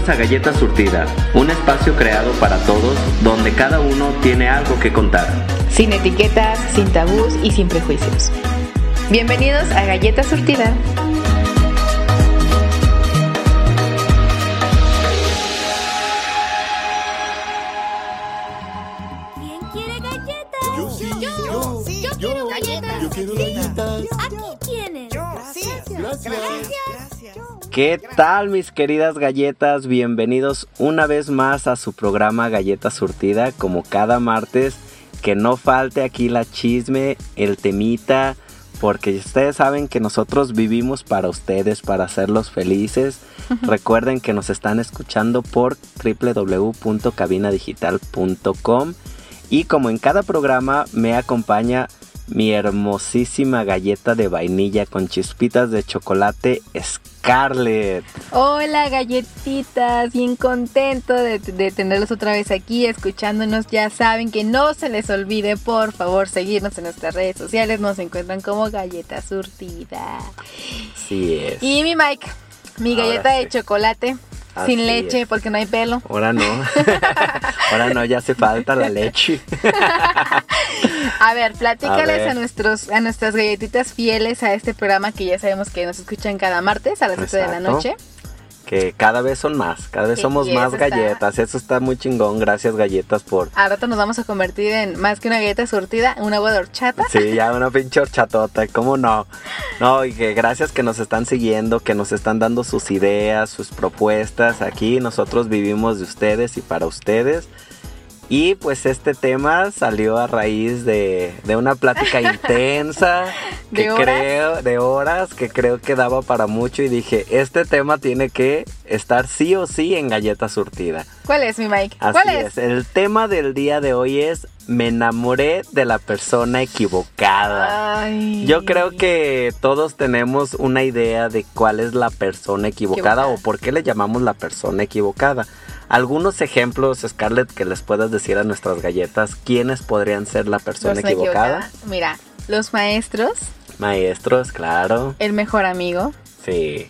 Bienvenidos a Galleta Surtida, un espacio creado para todos donde cada uno tiene algo que contar. Sin etiquetas, sin tabús y sin prejuicios. Bienvenidos a Galleta Surtida. ¿Qué tal mis queridas galletas? Bienvenidos una vez más a su programa Galleta Surtida, como cada martes. Que no falte aquí la chisme, el temita, porque ustedes saben que nosotros vivimos para ustedes, para hacerlos felices. Recuerden que nos están escuchando por www.cabinadigital.com y como en cada programa me acompaña mi hermosísima galleta de vainilla con chispitas de chocolate Scarlett. Hola galletitas, bien contento de, de tenerlos otra vez aquí escuchándonos. Ya saben que no se les olvide por favor seguirnos en nuestras redes sociales. Nos encuentran como Galleta Surtida. Sí es. Y mi Mike, mi galleta de chocolate Así sin leche es. porque no hay pelo. Ahora no. Ahora no, ya hace falta la leche. A ver, platícales A nuestros, a nuestras galletitas fieles a este programa que ya sabemos que nos escuchan cada martes a las 7 de la noche. Que cada vez son más, cada vez Sí, somos más está- galletas. Eso está muy chingón. Gracias galletas por... Rato nos vamos a convertir en más que una galleta surtida, una agua de horchata. Sí, ya una pinche horchatota, ¿cómo no? No, y que gracias que nos están siguiendo, que nos están dando sus ideas, sus propuestas. Aquí nosotros vivimos de ustedes y para ustedes. Y pues este tema salió a raíz de, de una plática intensa, ¿De que horas? creo, de horas, que creo que daba para mucho y dije, este tema tiene que estar sí o sí en galleta surtida. ¿Cuál es, mi Mike? Así ¿Cuál es. el tema del día de hoy es me enamoré de la persona equivocada. Ay. Yo creo que todos tenemos una idea de cuál es la persona equivocada, Equivocada. o por qué le llamamos la persona equivocada. Algunos ejemplos, Scarlett, que les puedas decir a nuestras galletas, ¿quiénes podrían ser la persona equivocada? Mira, los maestros, Maestros, claro. el mejor amigo, Sí.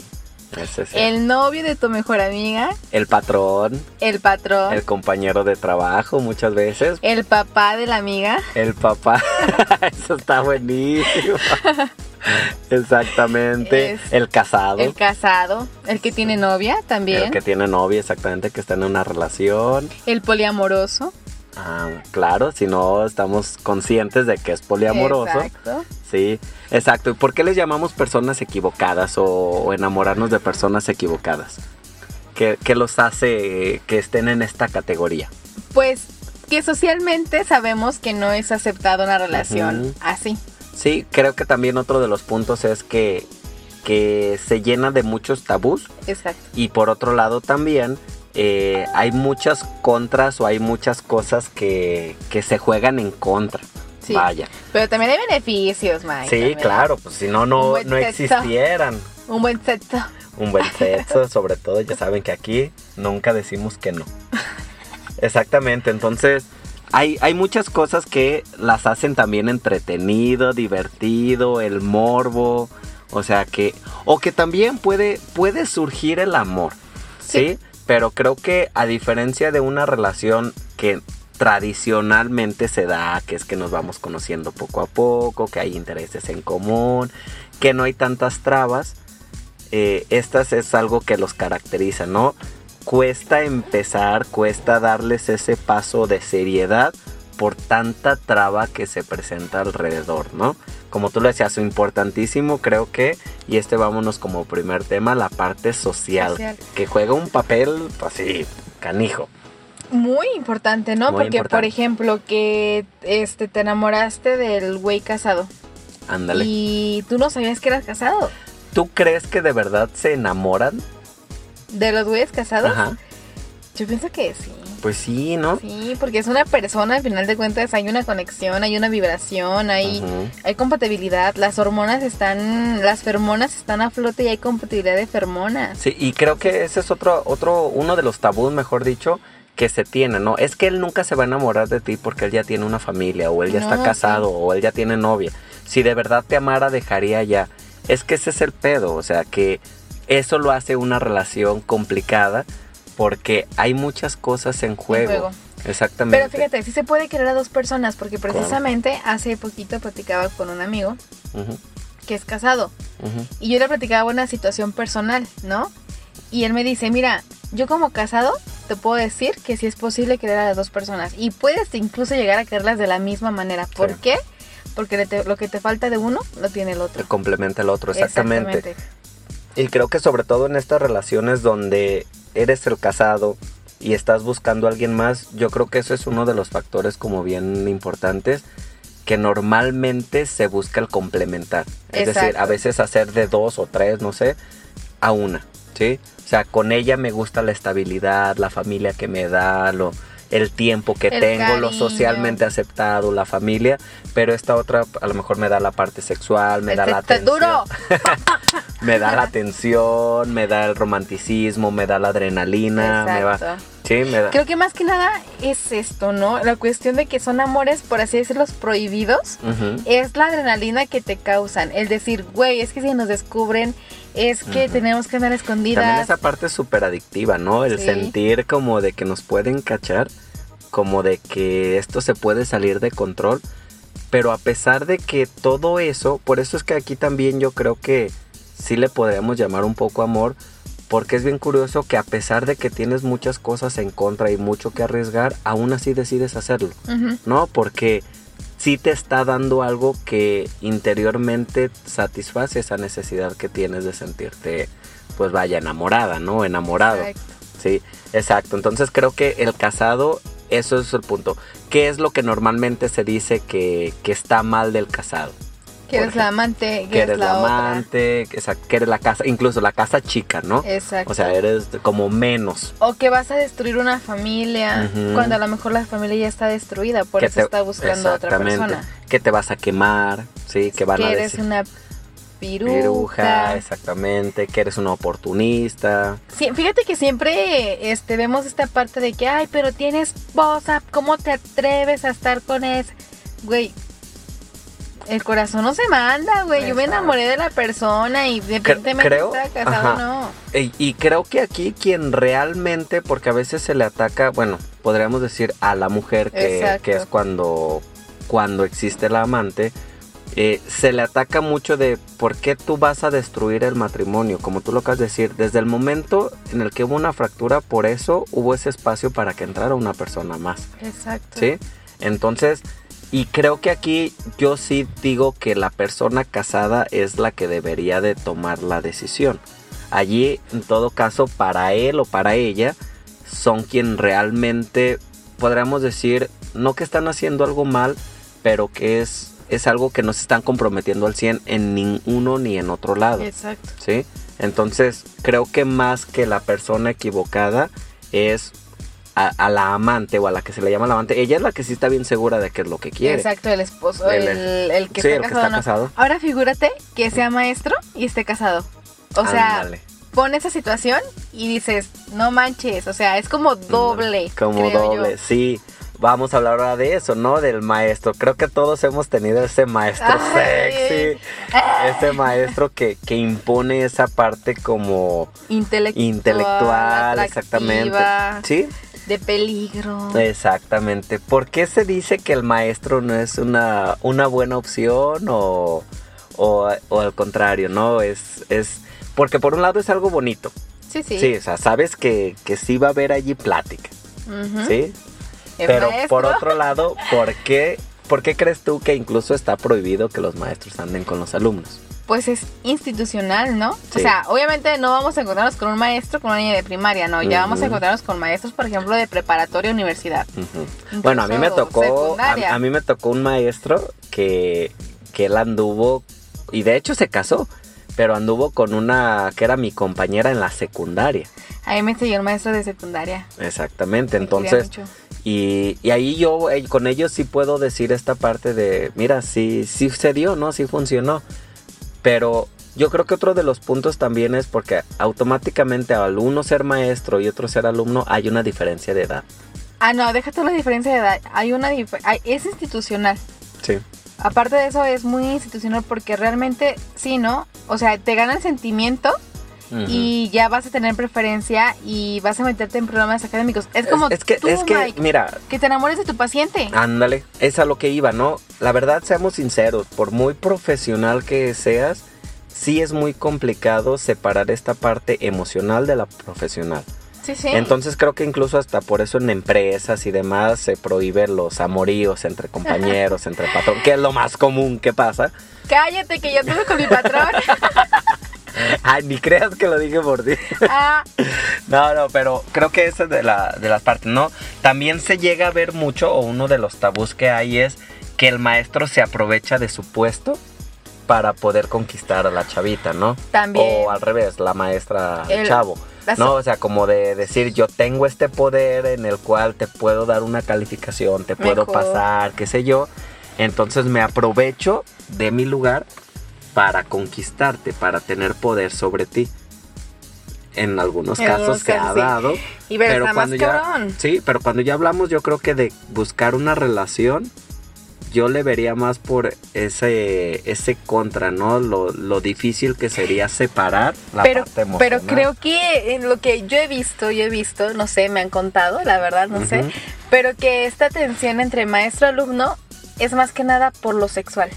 Ese sí. el novio de tu mejor amiga, El patrón, el patrón, el compañero de trabajo muchas veces, el papá de la amiga, El papá, eso está buenísimo. Exactamente. Es- el casado. el casado, el que tiene novia también, el que tiene novia, exactamente, que está en una relación. el poliamoroso. Ah, claro, si no estamos conscientes de que es poliamoroso. Exacto. Sí, exacto. ¿Y por qué les llamamos personas equivocadas o, o enamorarnos de personas equivocadas? ¿Qué, qué los hace que estén en esta categoría? Pues que socialmente sabemos que no es aceptada una relación así. Sí, creo que también otro de los puntos es que, que se llena de muchos tabús Exacto. y por otro lado también eh, hay muchas contras o hay muchas cosas que, que se juegan en contra. Sí. Vaya. Pero también hay beneficios, Mike. Sí, también. claro, pues si no, no, no existieran. Un buen sexo. Un buen sexo, sobre todo, ya saben que aquí nunca decimos que no. Exactamente, entonces hay, hay muchas cosas que las hacen también entretenido, divertido, el morbo, o sea que, o que también puede, puede surgir el amor, ¿sí? Pero creo que a diferencia de una relación que tradicionalmente se da, que es que nos vamos conociendo poco a poco, que hay intereses en común, que no hay tantas trabas, eh, estas es algo que los caracteriza, ¿no? Cuesta empezar, cuesta darles ese paso de seriedad por tanta traba que se presenta alrededor, ¿no? Como tú lo decías, importantísimo creo que, y este vámonos como primer tema, la parte social, Social. que juega un papel así, canijo. Muy importante, ¿no? Muy Porque, por ejemplo, que este te enamoraste del güey casado Ándale. y tú no sabías que eras casado. ¿Tú crees que de verdad se enamoran? ¿De los güeyes casados? Ajá. Yo pienso que sí. Pues sí, ¿no? Sí, porque es una persona, al final de cuentas hay una conexión, hay una vibración, hay, hay compatibilidad. Las hormonas están, las fermonas están a flote y hay compatibilidad de fermonas. Sí, y creo que ese es otro, otro, uno de los tabús, mejor dicho, que se tiene, ¿no? Es que él nunca se va a enamorar de ti porque él ya tiene una familia, o él ya No, está sí. casado, o él ya tiene novia. Si de verdad te amara, dejaría ya. Es que ese es el pedo, o sea, que eso lo hace una relación complicada porque hay muchas cosas en juego. juego. Exactamente. Pero fíjate, sí se puede querer a dos personas, porque precisamente hace poquito platicaba con un amigo que es casado. Y yo le platicaba una situación personal, ¿no? Y él me dice, mira, yo como casado te puedo decir que sí es posible querer a las dos personas. Y puedes incluso llegar a quererlas de la misma manera. ¿Por Sí. qué? Porque te- lo que te falta de uno, lo tiene el otro. Que complementa el otro, exactamente. Y creo que sobre todo en estas relaciones donde eres el casado y estás buscando a alguien más, yo creo que eso es uno de los factores como bien importantes que normalmente se busca el complementar. Es decir, a veces hacer de dos o tres, no sé, a una, ¿sí? O sea, con ella me gusta la estabilidad, la familia que me da, lo, el tiempo que El tengo, lo socialmente aceptado, la familia, pero esta otra a lo mejor me da la parte sexual, me da la atención. duro. Me da la atención, me da el romanticismo, me da la adrenalina, me va. Sí, me da. Creo que más que nada es esto, ¿no? La cuestión de que son amores, por así decirlo, prohibidos. Es la adrenalina que te causan. El decir, güey, es que si nos descubren, es que tenemos que andar escondidas. También esa parte es súper adictiva, ¿no? El Sí. sentir como de que nos pueden cachar, como de que esto se puede salir de control. Pero a pesar de que todo eso, por eso es que aquí también yo creo que sí le podríamos llamar un poco amor, porque es bien curioso que a pesar de que tienes muchas cosas en contra y mucho que arriesgar, aún así decides hacerlo. ¿no? Porque sí te está dando algo que interiormente satisface esa necesidad que tienes de sentirte, pues vaya, enamorada, ¿no? Enamorado. Exacto. Sí, exacto. Entonces creo que el casado, eso es el punto. ¿Qué es lo que normalmente se dice que, que está mal del casado? Que eres la amante, que, eres la otra. amante, que, eres la casa, incluso la casa chica, ¿no? Exacto. O sea, eres como menos. O que vas a destruir una familia cuando a lo mejor la familia ya está destruida, por que eso te- está buscando a otra persona. Que te vas a quemar, sí, que van que a eres decir. una piruja. Piruja, exactamente, que eres una oportunista. Sí, fíjate que siempre este, vemos esta parte de que, ay, pero tienes esposa, ¿cómo te atreves a estar con esa? Güey, el corazón no se manda, güey. Yo me enamoré de la persona y independientemente creo- está casado o ajá. no. Y, y creo que aquí quien realmente, porque a veces se le ataca, bueno, podríamos decir a la mujer que, que es cuando, cuando existe la amante, eh, se le ataca mucho de por qué tú vas a destruir el matrimonio, como tú lo acabas de decir, desde el momento en el que hubo una fractura, por eso hubo ese espacio para que entrara una persona más. Exacto. ¿Sí? Entonces, y creo que aquí yo sí digo que la persona casada es la que debería de tomar la decisión. Allí, en todo caso, para él o para ella, son quien realmente, podríamos decir, no que están haciendo algo mal, pero que es, es algo que no se están comprometiendo al 100 en ni uno ni en otro lado. Exacto. ¿sí? Entonces, creo que más que la persona equivocada es a, a la amante o a la que se le llama la amante. Ella es la que sí está bien segura de qué es lo que quiere. Exacto, el esposo, El- el, el que sí, está el que casado. está ¿no? casado. Ahora figúrate que sea maestro y esté casado. O sea, Ándale. pon esa situación y dices, no manches, o sea, es como doble. Como doble, yo. sí. Vamos a hablar ahora de eso, ¿no? Del maestro. Creo que todos hemos tenido ese maestro Ay. sexy. Ese maestro que, que impone esa parte como Intelectual, intelectual, exactamente. Sí, De peligro. Exactamente. ¿Por qué se dice que el maestro no es una, una buena opción o, o, o al contrario, no? Es, es porque por un lado es algo bonito. Sí, sí. Sí, o sea, sabes que, que sí va a haber allí plática. ¿sí? Pero maestro, por otro lado, ¿por qué, ¿por qué crees tú que incluso está prohibido que los maestros anden con los alumnos? Pues es institucional, ¿no? O sea, obviamente no vamos a encontrarnos con un maestro con una niña de primaria, no. Ya vamos a encontrarnos con maestros, por ejemplo, de preparatoria universidad. Bueno, a mí me tocó, a, a mí me tocó un maestro que, que él anduvo y de hecho se casó, pero anduvo con una que era mi compañera en la secundaria. A mí me enseñó el maestro de secundaria. Exactamente, Me entonces y, y ahí yo eh, con ellos sí puedo decir esta parte de, mira, sí sí se dio, ¿no? Sí funcionó. Pero yo creo que otro de los puntos también es porque automáticamente al uno ser maestro y otro ser alumno hay una diferencia de edad. Ah, no, déjate la diferencia de edad. Hay una dif- hay- es institucional. Sí. Aparte de eso, es muy institucional porque realmente, sí, ¿no? O sea, te gana el sentimiento Ujú. y ya vas a tener preferencia y vas a meterte en programas académicos. Es como es que, tú, es que Mike, mira, que te enamores de tu paciente. Ándale, es a lo que iba, ¿no? La verdad, seamos sinceros, por muy profesional que seas, sí es muy complicado separar esta parte emocional de la profesional. Sí, sí. Entonces creo que incluso hasta por eso en empresas y demás se prohíben los amoríos entre compañeros, entre patrón, que es lo más común que pasa. Cállate que yo tuve con mi patrón. Ay, ni creas que lo dije por ti. ah, No, no, pero creo que esa es de, la, de las partes, ¿no? También se llega a ver mucho, o uno de los tabús que hay es que el maestro se aprovecha de su puesto para poder conquistar a la chavita, ¿no? También. O al revés, la maestra al El- chavo. No, o sea, como de decir, yo tengo este poder en el cual te puedo dar una calificación, te puedo Mejor. pasar, qué sé yo. Entonces me aprovecho de mi lugar para conquistarte, para tener poder sobre ti. En algunos En casos se ha sí. dado. y Pero cuando más ya, cabrón. sí, pero cuando ya hablamos, yo creo que de buscar una relación, yo le vería más por ese, ese contra, ¿no? Lo, lo difícil que sería separar la pero, parte emocional. pero creo que en lo que yo he visto, yo he visto, no sé, me han contado, la verdad, no sé, pero que esta tensión entre maestro-alumno es más que nada por lo sexual.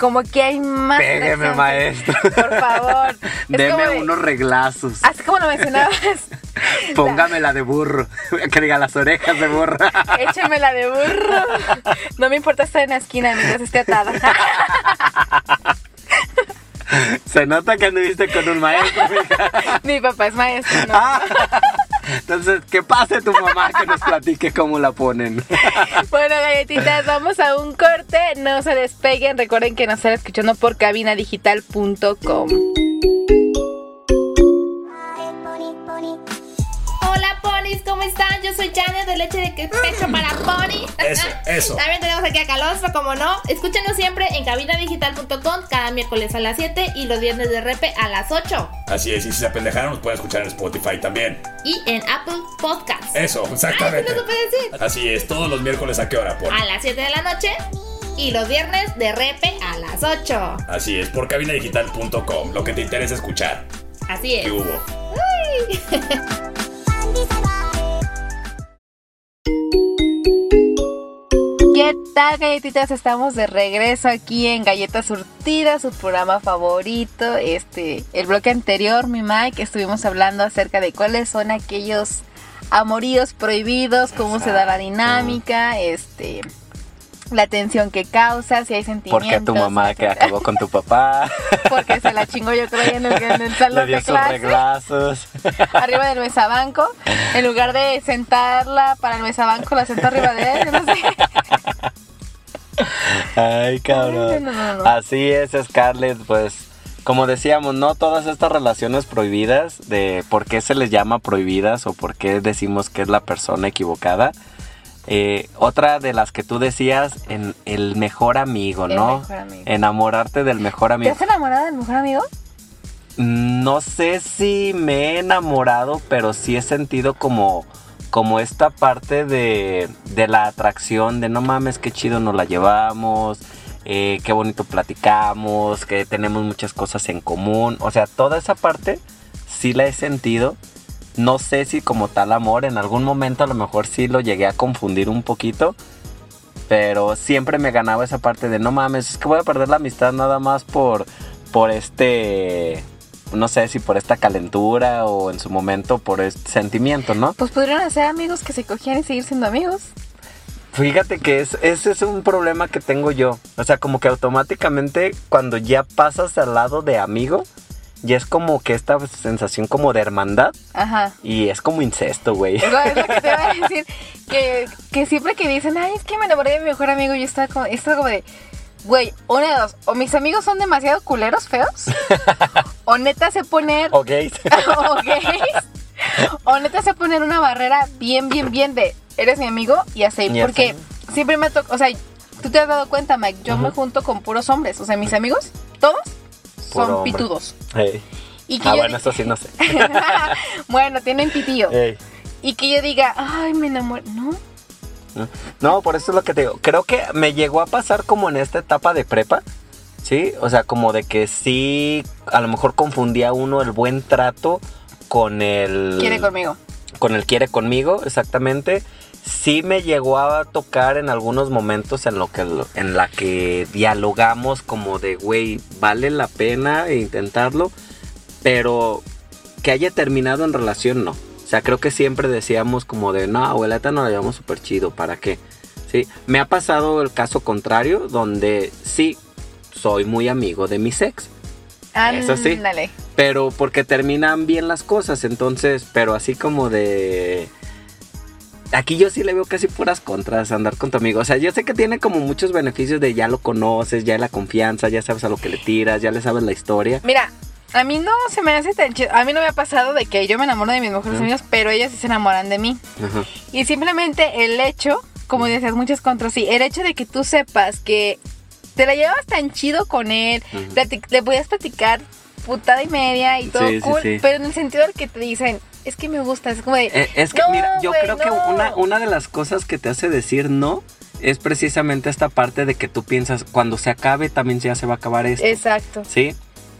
Como que hay más. Presencia. maestro. Por favor. Deme de- unos reglazos. Así como lo mencionabas, Póngamela de burro. Que diga las orejas de burro. échamela de burro. No me importa estar en la esquina mientras esté atada. Se nota que anduviste con un maestro. Mi papá es maestro, ¿no? Ah. Entonces, que pase tu mamá que nos platique cómo la ponen. Bueno, galletitas, vamos a un corte. No se despeguen. Recuerden que nos están escuchando por cabinadigital.com. Hola ponis, ¿cómo están? Yo soy Janet de Leche de Pecho para Pony. Eso, eso. También tenemos aquí a Calostro, como no. Escúchenos siempre en cabinadigital.com cada miércoles a las 7 y los viernes de repe a las 8. Así es, y si se apendejaron, nos pueden escuchar en Spotify también. Y en Apple Podcasts. Eso, exactamente. Ay, sí supe decir. Así es, todos los miércoles a qué hora, por. A las 7 de la noche y los viernes de repe a las 8. Así es, por cabinadigital.com, lo que te interesa escuchar. Así es. ¿Qué hubo? ¿Qué tal, galletitas? Estamos de regreso aquí en Galletas Surtidas, su programa favorito. Este, el bloque anterior, mi Mike, estuvimos hablando acerca de cuáles son aquellos amoríos prohibidos, cómo se da la dinámica, este, la tensión que causa, si hay sentimientos. Porque tu mamá que acabó con tu papá. Porque se la chingó yo creo en el, en el Le salón dio de sus clase. reglazos. arriba del mesabanco. En lugar de sentarla para el mesabanco, la sentó arriba de él. No sé. Ay, cabrón. Ay, no, no, no. Así es, Scarlett, pues como decíamos, no todas estas relaciones prohibidas de por qué se les llama prohibidas o por qué decimos que es la persona equivocada. Eh, otra de las que tú decías, en el mejor amigo, El ¿no? mejor amigo. Enamorarte del mejor ¿Te amigo. has enamorado del mejor amigo? No sé si me he enamorado, pero sí he sentido como, como esta parte de, de la atracción, de no mames, qué chido nos la llevamos, eh, qué bonito platicamos, que tenemos muchas cosas en común. O sea, toda esa parte sí la he sentido. No sé si como tal amor, en algún momento a lo mejor sí lo llegué a confundir un poquito. Pero siempre me ganaba esa parte de no mames, es que voy a perder la amistad nada más por, por este, no sé si por esta calentura o en su momento por este sentimiento, ¿no? Pues podrían ser amigos que se cogían y seguir siendo amigos. Fíjate que es, ese es un problema que tengo yo. O sea, como que automáticamente cuando ya pasas al lado de amigo, ya es como que esta sensación como de hermandad Ajá. y es como incesto, güey. Es lo, es lo que te iba a decir. Que, que siempre que dicen, ay, es que me enamoré de mi mejor amigo, yo estaba como, estaba como de, güey, una de dos, o mis amigos son demasiado culeros, feos, o neta sé poner, O gays. o gays, o neta sé poner una barrera bien, bien, bien de, eres mi amigo y así, Y porque siempre me toca, o sea, tú te has dado cuenta, Mike, yo me junto con puros hombres, o sea, mis amigos, todos, Puro son hombre. pitudos. Ey. Y que Ah, bueno, eso sí no sé. bueno, tienen pitillo. Y que yo diga, ay, me enamoré. No, No, por eso es lo que te digo. Creo que me llegó a pasar como en esta etapa de prepa, ¿Sí? O sea, como de que sí, a lo mejor confundía uno el buen trato con el... Quiere conmigo. Con el quiere conmigo, exactamente. Sí me llegó a tocar en algunos momentos en lo que en la que dialogamos como de, güey, vale la pena intentarlo, pero que haya terminado en relación no. O sea, creo que siempre decíamos como de, no, abuelita nos la llevamos súper chido, ¿para qué? Sí, me ha pasado el caso contrario, donde sí, soy muy amigo de mi ex. Eso sí. Pero porque terminan bien las cosas, entonces, pero así como de... Aquí yo sí le veo casi puras contras andar con tu amigo. O sea, yo sé que tiene como muchos beneficios de ya lo conoces, ya la confianza, ya sabes a lo que le tiras, ya le sabes la historia. Mira, a mí no se me hace tan chido. A mí no me ha pasado de que yo me enamoro de mis mejores Ajá. amigos, pero ellos sí se enamoran de mí. Ajá. Y simplemente el hecho, como decías, muchas contras, sí, el hecho de que tú sepas que te la llevas tan chido con él, le podías platicar putada y media y todo Sí, sí, cool, sí. pero en el sentido de que te dicen, es que me gusta, es como de, Eh, es que, "No, mira, yo creo que no". una, una de las cosas que te hace decir no es precisamente esta parte de que tú piensas, cuando se acabe también ya se va a acabar esto. Exacto. ¿Sí?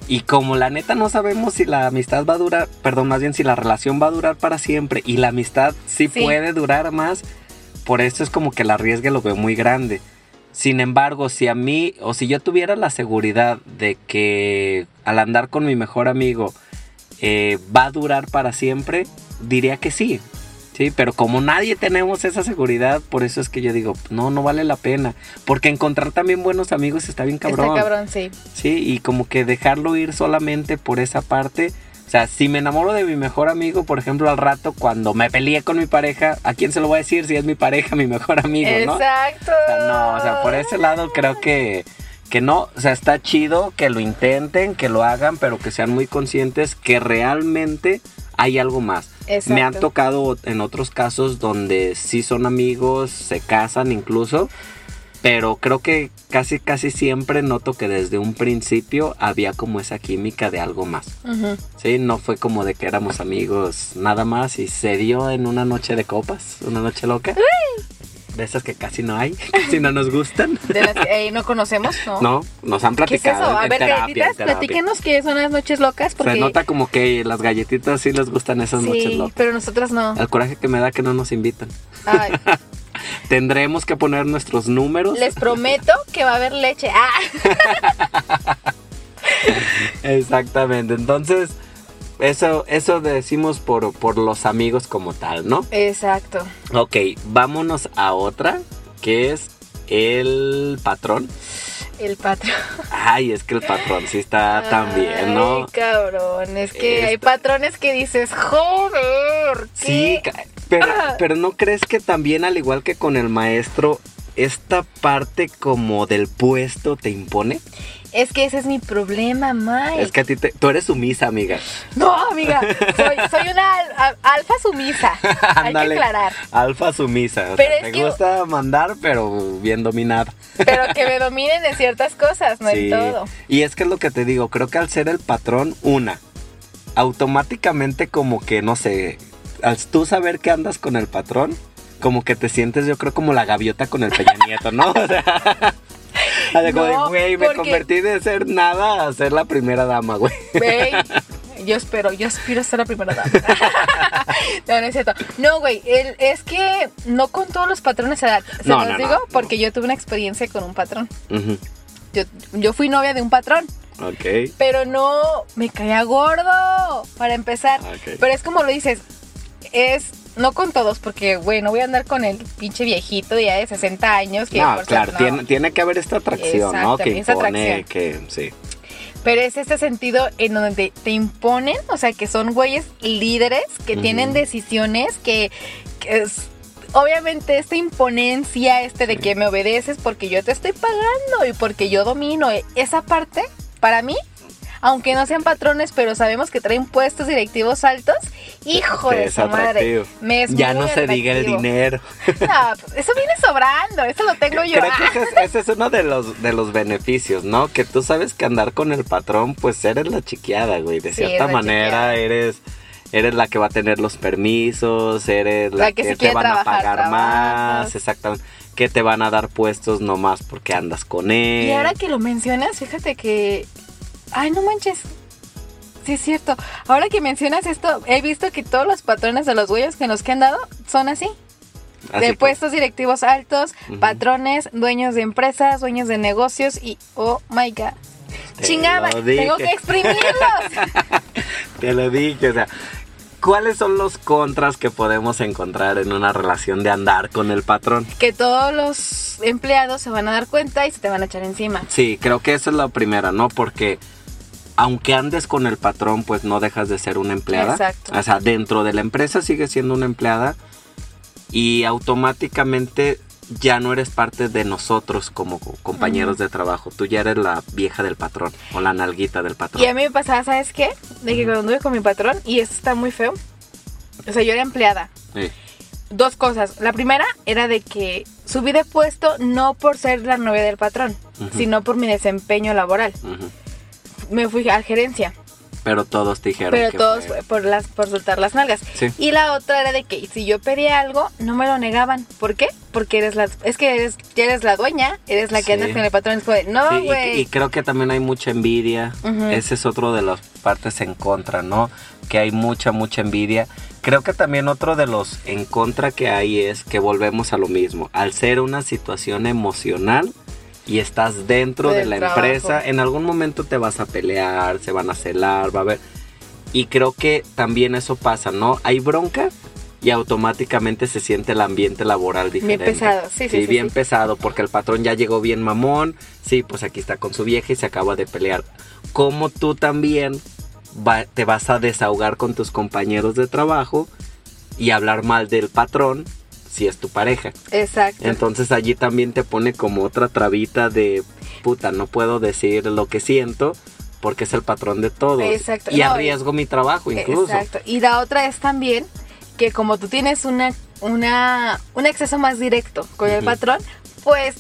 Y como la neta no sabemos si la amistad va a durar, perdón, más bien si la relación va a durar para siempre y la amistad sí, Sí. puede durar más, por eso es como que el arriesgue lo veo muy grande. Sin embargo, si a mí o si yo tuviera la seguridad de que al andar con mi mejor amigo eh, va a durar para siempre, diría que sí. Sí, pero como nadie tenemos esa seguridad, por eso es que yo digo, no, no vale la pena. Porque encontrar también buenos amigos está bien cabrón. Está cabrón, sí. Sí, y como que dejarlo ir solamente por esa parte. O sea, si me enamoro de mi mejor amigo, por ejemplo, al rato cuando me peleé con mi pareja, ¿a quién se lo voy a decir si es mi pareja, mi mejor amigo, no? Exacto. O sea, no, o sea, por ese lado creo que, que no, o sea, está chido que lo intenten, que lo hagan, pero que sean muy conscientes que realmente hay algo más. Exacto. Me han tocado en otros casos donde sí son amigos, se casan incluso, pero creo que casi casi siempre noto que desde un principio había como esa química de algo más. Ujú. Sí, no fue como de que éramos amigos nada más y se dio en una noche de copas, una noche loca. De esas que casi no hay, casi no nos gustan. De las que eh, no conocemos, ¿no? No, nos han ¿Qué es platicado. eso? A ver, terapia, galletitas, platíquenos qué son las noches locas, porque... Se nota como que las galletitas sí les gustan esas noches locas. pero nosotras no. El coraje que me da que no nos invitan. Ay, Tendremos que poner nuestros números. les prometo que va a haber leche. Ah, Exactamente. Entonces, eso, eso decimos por, por los amigos como tal, ¿no? exacto. Ok, vámonos a otra, que es el patrón. El patrón. Ay, es que el patrón sí está tan ¿no? Ay, cabrón. Es que hay Este- patrones que dices, joder. Sí, pero, Ah. pero ¿no crees que también, al igual que con el maestro, esta parte como del puesto te impone? Es que ese es mi problema, Mike. Es que a ti te, tú eres sumisa, amiga. No, amiga. Soy, soy una al- alfa sumisa. Hay que aclarar. Alfa sumisa. O Pero sea, es te que- gusta mandar, pero bien dominada. Pero que me dominen en ciertas cosas, no Sí. en todo. Y es que es lo que te digo, creo que al ser el patrón, una, automáticamente como que, no sé, al tú saber que andas con el patrón, como que te sientes, yo creo, como la gaviota con el Peña Nieto, ¿no? O sea, como de, güey, me porque- convertí de ser nada a ser la primera dama, güey. Güey, yo espero, yo aspiro a ser la primera dama. no, no es cierto. No, güey, el- es que no con todos los patrones se da. Se No, los no, digo porque yo tuve una experiencia con un patrón. Yo, yo fui novia de un patrón, Ok. pero no me caía gordo, para empezar. Ok. Pero es como lo dices, es no con todos, porque, güey, no voy a andar con el pinche viejito ya de 60 años. Que No, por claro, cierto, no. tiene, tiene que haber esta atracción, ¿no? Que impone, que sí. Pero es este sentido en donde te, te imponen, o sea, que son güeyes líderes, que tienen decisiones, que, que es, obviamente esta imponencia, este de que me obedeces porque yo te estoy pagando y porque yo domino, eh, esa parte, para mí, aunque no sean patrones, pero sabemos que traen puestos directivos altos, hijo de su madre, me es Ya no se diga el dinero. No, eso viene sobrando, eso lo tengo yo. Creo que ese es, ese es uno de los, de los beneficios, ¿no? Que tú sabes que andar con el patrón, pues eres la chiqueada, güey. De Sí, cierta manera chiqueada. eres eres la que va a tener los permisos, eres la, La que que, te van a pagar trabajas. más, exactamente. que te van a dar puestos nomás porque andas con él. Y ahora que lo mencionas, fíjate que. Ay, no manches. Sí, es cierto. Ahora que mencionas esto, he visto que todos los patrones de los güeyes que nos que han dado son así. Así de que- puestos directivos altos, patrones, dueños de empresas, dueños de negocios y. Oh my god. Te dije. tengo que exprimirlos. Te lo dije, o sea, ¿cuáles son los contras que podemos encontrar en una relación de andar con el patrón? que todos los empleados se van a dar cuenta y se te van a echar encima. Sí, creo que esa es la primera, ¿no? Porque aunque andes con el patrón, pues no dejas de ser una empleada. Exacto. O sea, dentro de la empresa sigues siendo una empleada y automáticamente ya no eres parte de nosotros como co- compañeros de trabajo. Tú ya eres la vieja del patrón o la nalguita del patrón. Y a mí me pasaba, ¿sabes qué? De que cuando anduve con mi patrón, y esto está muy feo. O sea, yo era empleada. Sí. Dos cosas. La primera era de que subí de puesto no por ser la novia del patrón, sino por mi desempeño laboral. Me fui a gerencia, Pero todos te dijeron pero que todos fue- por las por soltar las nalgas. Sí. Y la otra era de que si yo pedía algo, no me lo negaban. ¿Por qué? Porque eres la es que eres ya eres la dueña, eres la que Sí. andas con el patrón, es como de, no, Sí, y- güey. y, creo que también hay mucha envidia. Ese es otro de las partes en contra, ¿no? Que hay mucha, mucha envidia. Creo que también otro de los en contra que hay es que volvemos a lo mismo. Al ser una situación emocional y estás dentro de la trabajo. empresa, en algún momento te vas a pelear, se van a celar, va a haber... Y creo que también eso pasa, ¿no? Hay bronca y automáticamente se siente el ambiente laboral Bien diferente. pesado, sí, sí, sí, bien sí. pesado porque el patrón ya llegó bien mamón, sí, pues aquí está con su vieja y se acaba de pelear. Como tú también va- te vas a desahogar con tus compañeros de trabajo y hablar mal del patrón si es tu pareja. Exacto. Entonces allí también te pone como otra trabita de puta, no puedo decir lo que siento porque es el patrón de todos. Exacto. Y No, arriesgo mi trabajo incluso. Exacto. Y la otra es también que como tú tienes una, una, un acceso más directo con el patrón, pues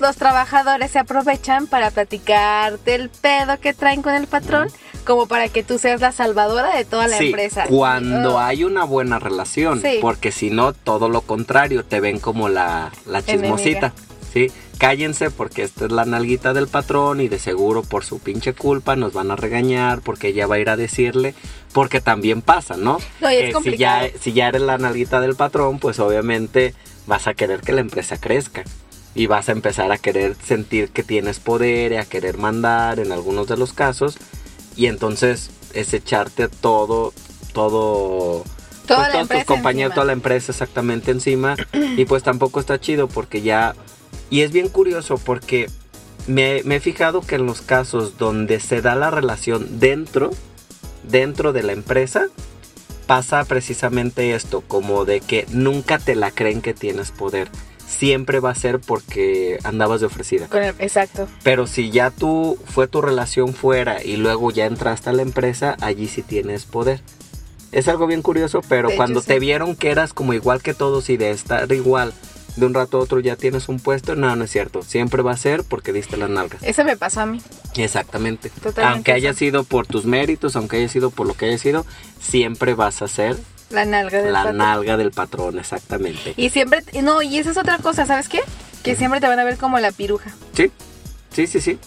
los trabajadores se aprovechan para platicar del pedo que traen con el patrón, como para que tú seas la salvadora de toda la sí, empresa. cuando Oh, hay una buena relación, Sí. porque si no, todo lo contrario, te ven como la, la chismosita. Sí, cállense porque esta es la nalguita del patrón y de seguro por su pinche culpa nos van a regañar porque ella va a ir a decirle, porque también pasa, ¿no? No, y es Que si ya, si ya eres la nalguita del patrón, pues obviamente vas a querer que la empresa crezca. Y vas a empezar a querer sentir que tienes poder y a querer mandar en algunos de los casos. Y entonces es echarte todo, todo, Toda pues, la todos empresa tus compañeros, toda la empresa exactamente encima. y pues tampoco está chido porque ya... Y es bien curioso porque me, me he fijado que en los casos donde se da la relación dentro, dentro de la empresa, pasa precisamente esto, como de que nunca te la creen que tienes poder. Siempre va a ser porque andabas de ofrecida. exacto. Pero si ya tú fue tu relación fuera y luego ya entraste a la empresa, allí sí tienes poder. Es algo bien curioso, pero De hecho, cuando sí. te vieron que eras como igual que todos y de estar igual de un rato a otro ya tienes un puesto, no, no es cierto. Siempre va a ser porque diste las nalgas. Eso me pasó a mí. Exactamente. Totalmente aunque haya sido por tus méritos, aunque haya sido por lo que haya sido, siempre vas a ser La nalga del la patrón. nalga del patrón, exactamente. Y siempre, no, y esa es otra cosa, ¿sabes qué? Que siempre te van a ver como la piruja. Sí, sí, sí, sí.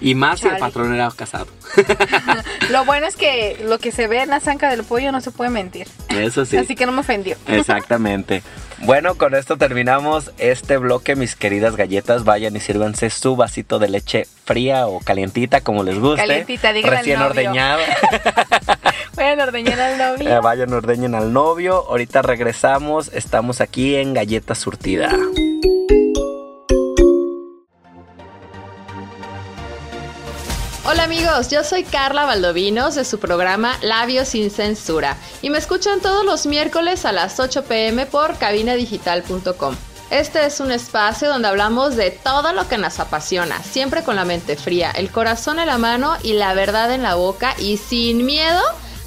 Y más si el patrón era casado. Lo bueno es que lo que se ve en la zanca del pollo no se puede mentir. Eso sí. Así que no me ofendió. Exactamente. Bueno, con esto terminamos este bloque, mis queridas galletas. Vayan y sírvanse su vasito de leche fría o calientita, como les guste. Calientita, díganle al Recién novio. ordeñada. Vayan a ordeñar al novio. Eh, vayan, ordeñen al novio. Ahorita regresamos. Estamos aquí en Galleta Surtida. Hola amigos, yo soy Carla Valdovinos de su programa Labios sin Censura y me escuchan todos los miércoles a las 8 pm por cabinadigital.com. Este es un espacio donde hablamos de todo lo que nos apasiona, siempre con la mente fría, el corazón en la mano y la verdad en la boca y sin miedo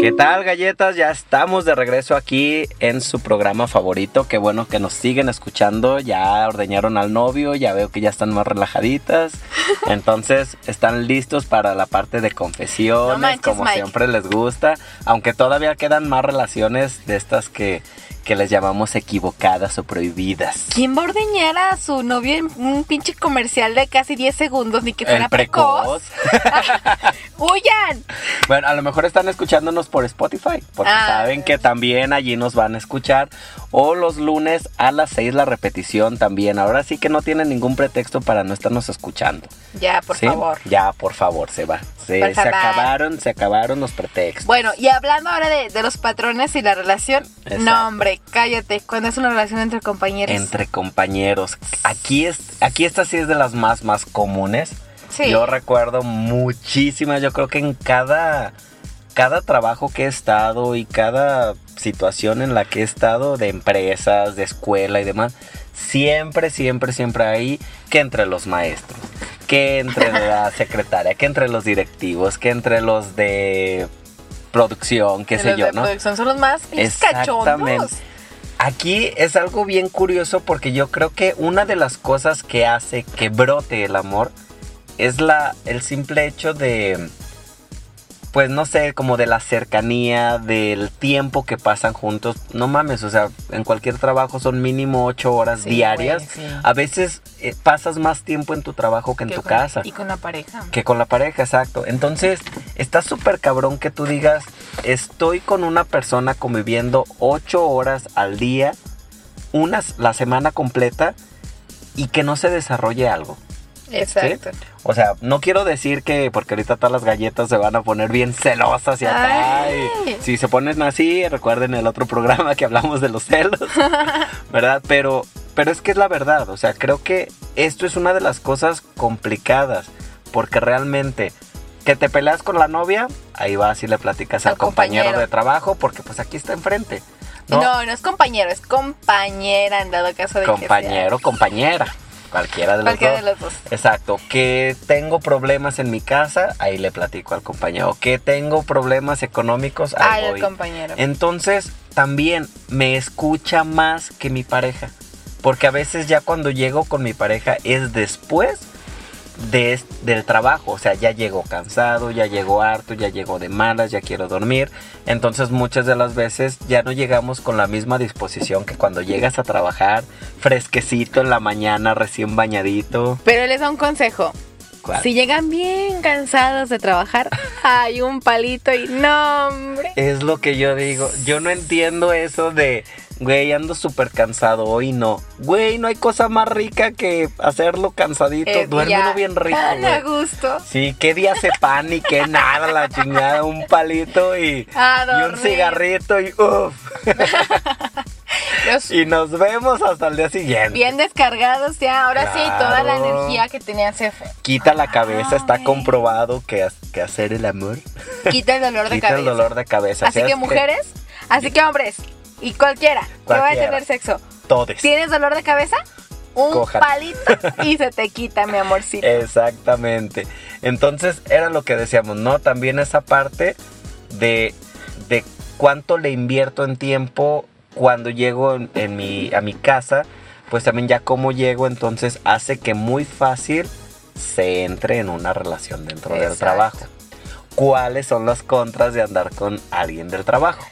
¿Qué tal galletas? Ya estamos de regreso aquí en su programa favorito. Qué bueno que nos siguen escuchando. Ya ordeñaron al novio, ya veo que ya están más relajaditas. Entonces están listos para la parte de confesiones, No manches, como Mike. siempre les gusta. Aunque todavía quedan más relaciones de estas que, que les llamamos equivocadas o prohibidas. ¿Quién va a ordeñar a su novio en un pinche comercial de casi 10 segundos ni que fuera El precoz. ¡Huyan! Bueno, a lo mejor están escuchándonos por Spotify, porque Ah. saben que también allí nos van a escuchar. O los lunes a las 6 la repetición también. Ahora sí que no tienen ningún pretexto para no estarnos escuchando. Ya, por ¿sí? favor. Ya, por favor, se va. Se, favor. acabaron, se acabaron los pretextos. Bueno, y hablando ahora de, de los patrones y la relación, Exacto. no hombre, cállate, cuando es una relación entre compañeros. Entre compañeros. Aquí es, aquí esta sí es de las más, más comunes. Sí. Yo recuerdo muchísimas, yo creo que en cada, cada trabajo que he estado y cada situación en la que he estado de empresas, de escuela y demás, siempre, siempre, siempre hay que entre los maestros, que entre la secretaria, que entre los directivos, que entre los de producción, qué sé los yo, de ¿no? producción son los más cachondos. Aquí es algo bien curioso porque yo creo que una de las cosas que hace que brote el amor es la el simple hecho de pues no sé, como de la cercanía, del tiempo que pasan juntos. No mames, o sea, en cualquier trabajo son mínimo ocho horas Sí, diarias. sí. A veces eh, pasas más tiempo en tu trabajo que en Que tu con- casa. Y con la pareja. Que con la pareja, exacto. Entonces, está súper cabrón que tú digas, estoy con una persona conviviendo ocho horas al día, unas la semana completa, y que no se desarrolle algo. Exacto. O sea, no quiero decir que, porque ahorita todas las galletas se van a poner bien celosas y acá. Y si se ponen así, recuerden el otro programa que hablamos de los celos, ¿verdad? Pero, pero es que es la verdad. O sea, creo que esto es una de las cosas complicadas. Porque realmente, que te peleas con la novia, ahí vas y le platicas al, Al compañero. compañero. de trabajo, porque pues aquí está enfrente. No, ¿no? no, es compañero, es compañera en dado caso de compañero, compañera. Cualquiera de los. Cualquiera dos. de los dos. Exacto, que tengo problemas en mi casa, ahí le platico al compañero. Que tengo problemas económicos, ahí Ay, el voy. compañero. Entonces, también me escucha más que mi pareja. Porque a veces ya cuando llego con mi pareja es después de, del trabajo. O sea, ya llego cansado, ya llego harto, ya llego de malas, ya quiero dormir. Entonces muchas de las veces ya no llegamos con la misma disposición que cuando llegas a trabajar, fresquecito en la mañana, recién bañadito. Pero les da un consejo. Si llegan bien cansados de trabajar, hay un palito y no, hombre. Es lo que yo digo. Yo no entiendo eso de, güey, ando súper cansado hoy, no. Güey, no hay cosa más rica que hacerlo cansadito. Eh, uno bien rico, Tan a gusto. Sí, qué día hace pan y qué nada, la chingada, un palito y, y un cigarrito y uff. Y nos vemos hasta el día siguiente. bien descargados ya. Ahora sí, toda la energía que tenía se fue. Quita la cabeza, está comprobado que, que hacer el amor Quita el dolor de quita cabeza. el dolor de cabeza. Así que mujeres, así que hombres y cualquiera, que vaya a Cualquiera. tener sexo. Todes. ¿Tienes dolor de cabeza? Un palito y se te quita, mi amorcito. Exactamente. Entonces era lo que decíamos, ¿no? También esa parte de, de cuánto le invierto en tiempo cuando llego en, en mi, a mi casa, pues también ya cómo llego, entonces hace que muy fácil se entre en una relación dentro del trabajo. ¿Cuáles son las contras de andar con alguien del trabajo?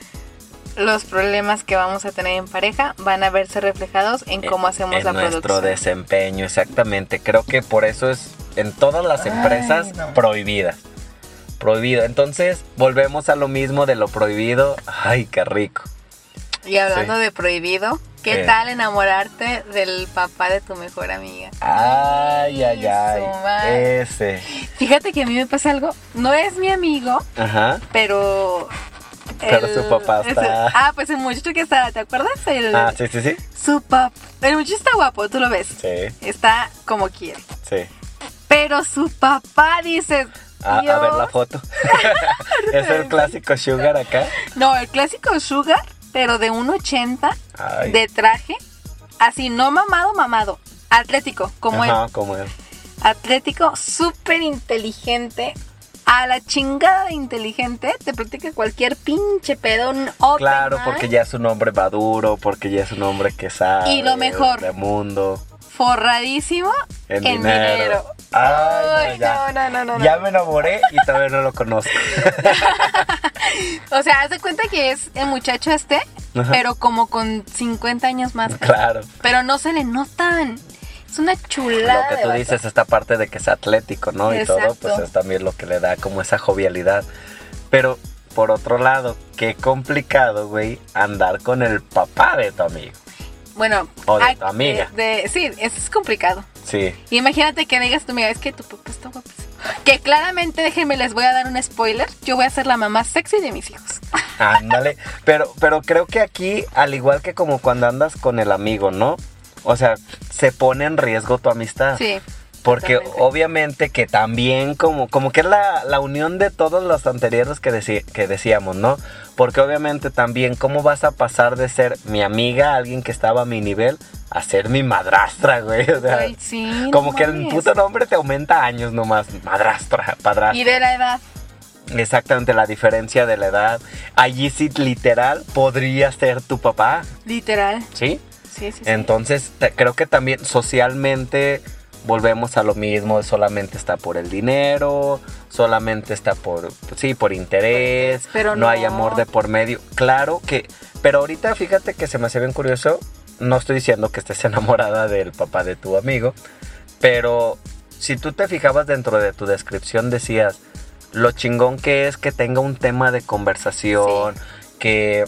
Los problemas que vamos a tener en pareja van a verse reflejados en cómo hacemos en la nuestro producción. desempeño, exactamente. Creo que por eso es en todas las Ay, empresas no. prohibidas. Prohibido. Entonces, volvemos a lo mismo de lo prohibido. Ay, qué rico. Y hablando Sí. de prohibido, ¿qué tal enamorarte del papá de tu mejor amiga? Ay, ay, ay. Madre. Ese. Fíjate que a mí me pasa algo, no es mi amigo, Ajá. pero... Pero su papá está- ah, pues el muchacho que está, ¿te acuerdas? El, Ah, sí, sí, sí. Su papá... El muchacho está guapo, tú lo ves. Sí, Está como quiere. sí. Pero su papá dice... A, a "Dios". ver la foto. es el clásico Sugar acá. No, el clásico Sugar, pero de 1.80, Ay. de traje, así, no mamado, mamado, atlético, como él. Ajá, como él. Atlético, súper inteligente, a la chingada de inteligente, te platica cualquier pinche pedo, Claro, porque ya es un hombre maduro, porque ya es un hombre que sabe. Y lo mejor. De mundo. Forradísimo En, en, dinero. dinero. Ay, Ay, no, ya. no, no, no, no, Ya me enamoré y todavía no lo conozco. O sea, haz de cuenta que es el muchacho este, Ajá. pero como con 50 años más. claro. Pero no se le notan. Es una chulada. Lo que tú dices, esta parte de que es atlético, ¿no? Y todo, pues es también lo que le da como esa jovialidad. Pero, por otro lado, qué complicado, güey, andar con el papá de tu amigo. Bueno, O de tu amiga. de- de- sí, eso es complicado. Sí. Imagínate que digas tu amiga, es que tu papá está guapísimo. Que claramente, déjenme, les voy a dar un spoiler. Yo voy a ser la mamá sexy de mis hijos. Ándale. Pero, pero creo que aquí, al igual que como cuando andas con el amigo, ¿no? O sea, se pone en riesgo tu amistad. Sí. Porque totalmente. obviamente que también como, como que es la, la unión de todos los anteriores que, deci- que decíamos, ¿no? Porque obviamente también cómo vas a pasar de ser mi amiga, alguien que estaba a mi nivel, a ser mi madrastra, güey. O sea, Ay, sí, no como que el puto nombre te aumenta años nomás. Madrastra, padrastra. Y de la edad. Exactamente la diferencia de la edad. Allí sí literal podría ser tu papá, Literal. ¿sí? Sí, sí, sí. Entonces, te- creo que también socialmente volvemos a lo mismo, solamente está por el dinero, solamente está por, sí, por interés, Pero no, hay amor de por medio. Claro que, pero ahorita fíjate que se me hace bien curioso, no estoy diciendo que estés enamorada del papá de tu amigo, pero si tú te fijabas dentro de tu descripción decías lo chingón que es que tenga un tema de conversación, que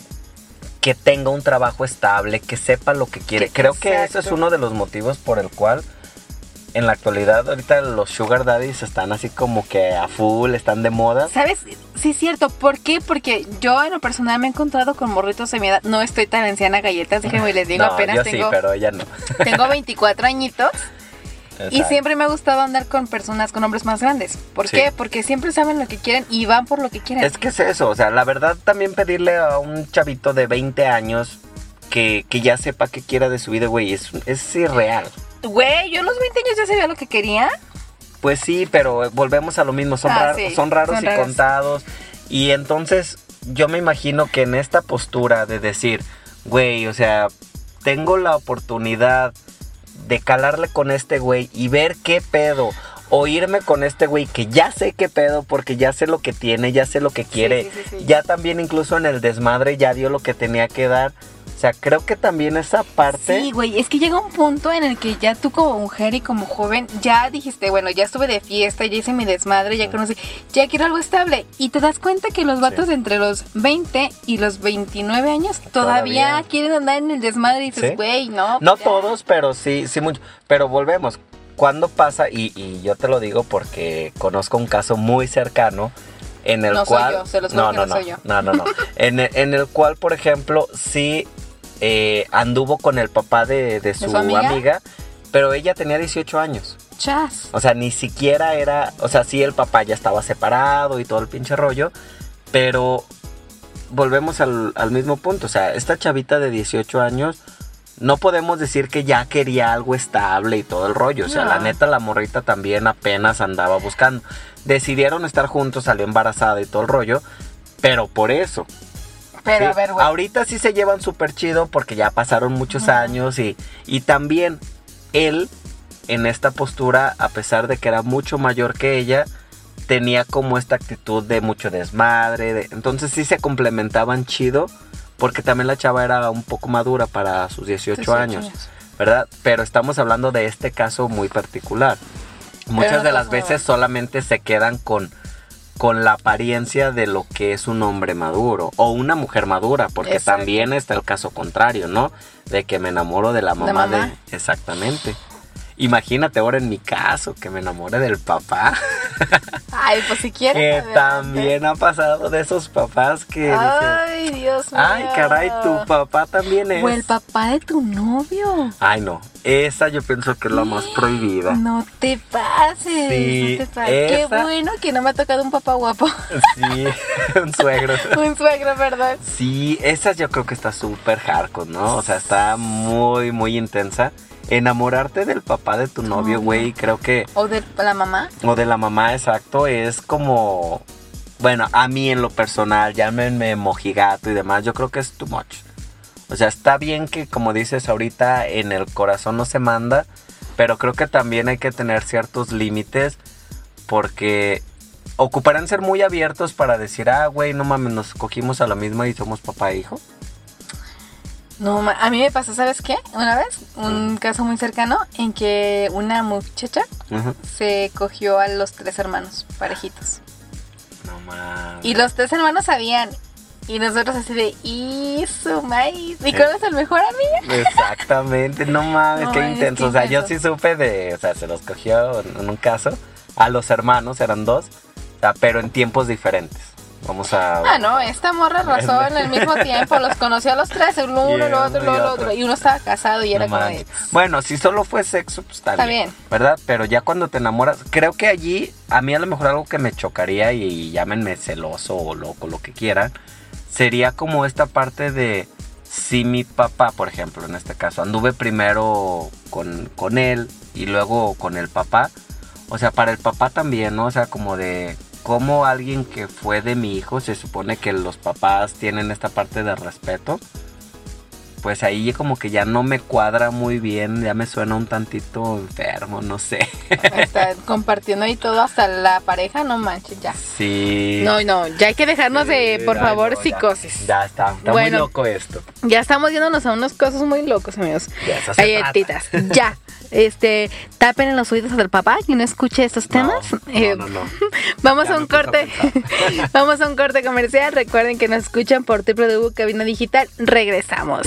que tenga un trabajo estable, que sepa lo que quiere. Creo que eso es uno de los motivos por el cual en la actualidad ahorita los sugar daddies están así como que a full, están de moda. ¿Sabes? Sí, es cierto. ¿Por qué? Porque yo en lo personal me he encontrado con morritos de mi edad. No estoy tan anciana, galletas, déjenme les digo, no, apenas yo tengo, sí, pero ella no. tengo 24 añitos. Y siempre me ha gustado andar con personas, con hombres más grandes. ¿Por Sí. qué? Porque siempre saben lo que quieren y van por lo que quieren. Es que es eso, o sea, la verdad también pedirle a un chavito de 20 años que, que ya sepa qué quiera de su vida, güey, es, es irreal. Güey, yo a los 20 años ya sabía lo que quería. Pues sí, pero volvemos a lo mismo, son, Ah, rar- sí, son raros son y raros. contados. Y entonces yo me imagino que en esta postura de decir, güey, o sea, tengo la oportunidad de calarle con este güey y ver qué pedo. O irme con este güey que ya sé qué pedo porque ya sé lo que tiene, ya sé lo que quiere. sí, sí, sí. Ya también incluso en el desmadre ya dio lo que tenía que dar. O sea, creo que también esa parte... Sí, güey, es que llega un punto en el que ya tú como mujer y como joven ya dijiste, bueno, ya estuve de fiesta, ya hice mi desmadre, ya conocí, ya quiero algo estable. Y te das cuenta que los vatos entre los 20 y los 29 años todavía, Todavía. quieren andar en el desmadre y dices, Sí. güey, no. No ya". todos, pero sí, sí mucho. Pero volvemos. ¿Cuándo pasa? Y, y yo te lo digo porque conozco un caso muy cercano en el No soy cual... yo, se los no, no, no no, soy yo. no, no, no. en, el- en el cual, por ejemplo, sí eh, anduvo con el papá de, de su, su amiga? amiga? pero ella tenía 18 años. Chas. O sea, ni siquiera era, o sea, sí el papá ya estaba separado y todo el pinche rollo, pero volvemos al, al mismo punto, o sea, esta chavita de 18 años, no podemos decir que ya quería algo estable y todo el rollo, o sea, No. la neta la morrita también apenas andaba buscando. Decidieron estar juntos, salió embarazada y todo el rollo, pero por eso. Pero Sí, a ver, güey. Ahorita sí se llevan súper chido porque ya pasaron muchos años y, y también él en esta postura, a pesar de que era mucho mayor que ella, tenía como esta actitud de mucho desmadre. de- entonces sí se complementaban chido porque también la chava era un poco madura para sus 18, 18 años, años. ¿verdad? Pero estamos hablando de este caso muy particular. Muchas de las veces solamente se quedan con con la apariencia de lo que es un hombre maduro o una mujer madura, porque Exacto. también está el caso contrario, ¿no? De que me enamoro de la mamá de... mamá? Exactamente. Imagínate ahora en mi caso, que me enamore del papá, Ay, pues si quieres. que adelante. también ha pasado de esos papás que dicen, Ay, Dios mío. ay, caray, tu papá también es... O el papá de tu novio. Ay, no, esa yo pienso que es la más prohibida. No te pases. Sí, no te pases. Qué bueno que no me ha tocado un papá guapo. Sí, un suegro. un suegro, ¿verdad? Sí, esa yo creo que está súper hardcore, ¿no? O sea, está muy, muy intensa. Enamorarte del papá de tu novio, güey, creo que O de la mamá. o de la mamá, exacto, es como bueno, a mí en lo personal, llámenme mojigato y demás, yo creo que es too much. O sea, está bien que como dices ahorita en el corazón no se manda, pero creo que también hay que tener ciertos límites porque ocuparán ser muy abiertos para decir, ah, güey, no mames, nos cogimos a la misma y somos papá e hijo. No, a mí me pasó, ¿sabes qué? Una vez, un caso muy cercano en que una muchacha se cogió a los tres hermanos, parejitos. No mames. Y los tres hermanos sabían. Y nosotros así de, y su maíz. ¿Y cuál es el mejor amigo? Exactamente, no mames, No, qué intenso. O sea, yo sí supe de, o sea, se los cogió en un caso a los hermanos, eran dos, o sea, pero en tiempos diferentes. Vamos a... Ah, no, esta morra arrasó en el mismo tiempo. Los conoció a los tres, el uno, Y el otro, y el otro. Y uno estaba casado y era como de, Bueno, si solo fue sexo, pues está, Está bien, bien. ¿Verdad? Pero ya cuando te enamoras, creo que allí, a mí a lo mejor algo que me chocaría y, llámenme celoso o loco, lo que quieran, sería como esta parte de si mi papá, por ejemplo, en este caso, anduve primero con, con él y luego con el papá. O sea, para el papá también, ¿no? O sea, como de cómo alguien que fue de mi hijo, se supone que los papás tienen esta parte de respeto pues ahí como que ya no me cuadra muy bien, ya me suena un tantito enfermo, no sé. está compartiendo ahí todo hasta la pareja, no manches, ya. Sí. No, no, ya hay que dejarnos de, por ay, favor, no, psicosis. Ya, está, está Bueno. muy loco esto. Ya estamos yéndonos a unos cosas muy locos, amigos. Galletitas, ya. Este, tapen en los oídos del papá que no escuche estos temas. No, Eh, no, no, no. Vamos Ya a un a corte. Vamos a un corte comercial. Recuerden que nos escuchan por www Cabina Digital. Regresamos.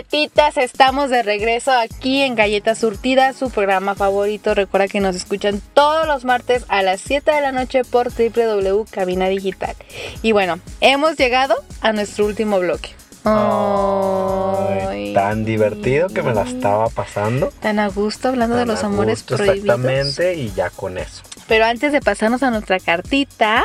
Galletitas, estamos de regreso aquí en Galletas Surtidas, su programa favorito. Recuerda que nos escuchan todos los martes a las 7 de la noche por www Cabina Digital. Y bueno, hemos llegado a nuestro último bloque. Ay, tan divertido que me la estaba pasando. Tan a gusto hablando de los amores gusto, prohibidos. Exactamente, y ya con eso. Pero antes de pasarnos a nuestra cartita,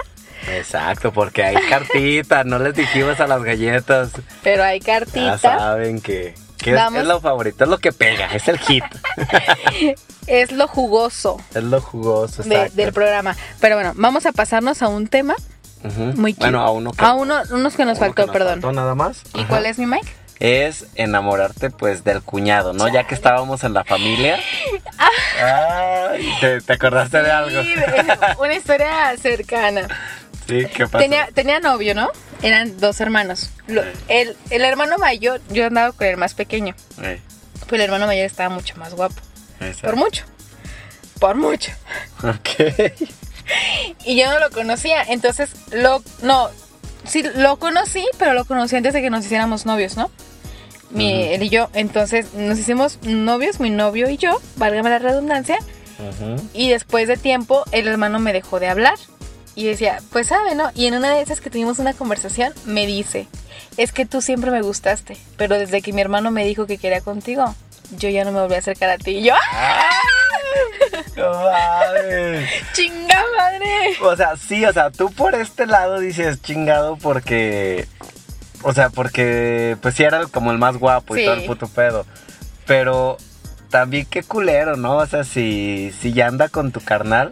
Exacto, porque hay cartita, no les dijimos a las galletas. pero hay Ya cartita, saben que, que es, lo favorito, es lo que pega, es el hit. es lo jugoso es lo jugoso, de- del programa. Pero bueno, vamos a pasarnos a un tema Ujú. muy cute. Bueno, a uno que, A uno, unos que nos uno faltó, que perdón. faltó nada más. ¿Y Ajá. cuál es mi mic? es enamorarte pues del cuñado, ¿no? Ya que estábamos en la familia. Ay, ¿te, te acordaste de algo? Una historia cercana. Sí, ¿qué pasó? Tenía, tenía novio, ¿no? Eran dos hermanos. Lo- el, el hermano mayor, yo andaba con el más pequeño. Eh, Pero el hermano mayor estaba mucho más guapo. Por mucho. Por mucho. Ok. Y yo no lo conocía. Entonces, lo. No. Sí, lo conocí, pero lo conocí antes de que nos hiciéramos novios, ¿no? Mi, Él y yo. Entonces, nos hicimos novios, mi novio y yo, válgame la redundancia. Ujú. Y después de tiempo, el hermano me dejó de hablar. Y decía, pues sabe, ¿no? Y en una de esas que tuvimos una conversación, me dice, es que tú siempre me gustaste, pero desde que mi hermano me dijo que quería contigo, yo ya no me volví a acercar a ti. Y yo, ¡ah! No mames. ¡Chinga madre! O sea, sí, o sea, tú por este lado dices chingado porque. O sea, porque pues sí era como el más guapo y todo el puto pedo. Pero también qué culero, ¿no? O sea, si, si ya anda con tu carnal.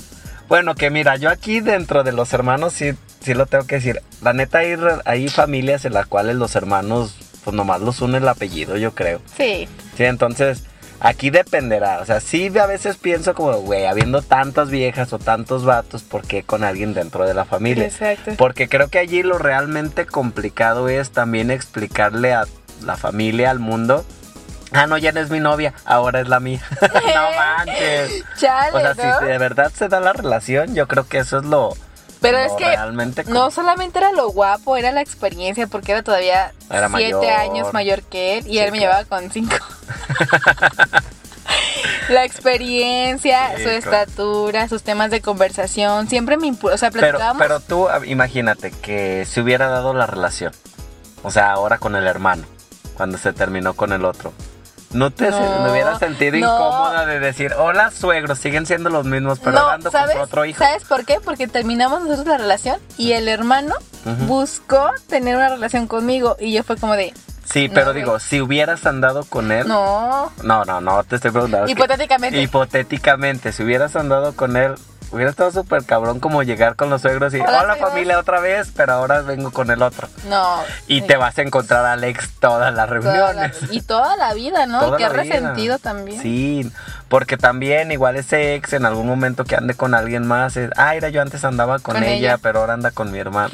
Bueno, que mira, yo aquí dentro de los hermanos sí, sí lo tengo que decir. La neta hay, hay familias en las cuales los hermanos, pues nomás los une el apellido, yo creo. Sí, Sí, entonces aquí dependerá. O sea, sí a veces pienso como, güey, habiendo tantas viejas o tantos vatos, ¿por qué con alguien dentro de la familia? exacto. Porque creo que allí lo realmente complicado es también explicarle a la familia, al mundo, Ah, no, ya no es mi novia, ahora es la mía. no manches. Chale, O sea, ¿no? si de verdad se da la relación, yo creo que eso es lo. Pero lo es que realmente no solamente era lo guapo, era la experiencia, porque era todavía Era siete mayor. años mayor que él y Sí, él me claro. llevaba con cinco. la experiencia, Sí, su claro. estatura, sus temas de conversación, siempre me impulsó, o sea, Pero, platicábamos. pero tú, a- imagínate que se hubiera dado la relación. O sea, ahora con el hermano, cuando se terminó con el otro. ¿No te No, hubieras sentido no. incómoda de decir, hola suegros, siguen siendo los mismos, pero no, ando ¿sabes? con otro hijo? ¿Sabes por qué? Porque terminamos nosotros la relación y el hermano buscó tener una relación conmigo y yo fue como de, Sí, No, pero güey. digo, si hubieras andado con él. no, No, no, no, te estoy preguntando. que- hipotéticamente. hipotéticamente, si hubieras andado con él, hubiera estado súper cabrón como llegar con los suegros y, Hola, hola, suegros". familia otra vez, pero ahora vengo con el otro. no. Y sí. te vas a encontrar a Alex todas las Toda reuniones. la- y toda la vida, ¿no? Toda vida. resentido también. Sí, porque también igual ese ex en algún momento que ande con alguien más, es, ah, mira, yo antes andaba con, Con ella, ella. pero ahora anda con mi hermano.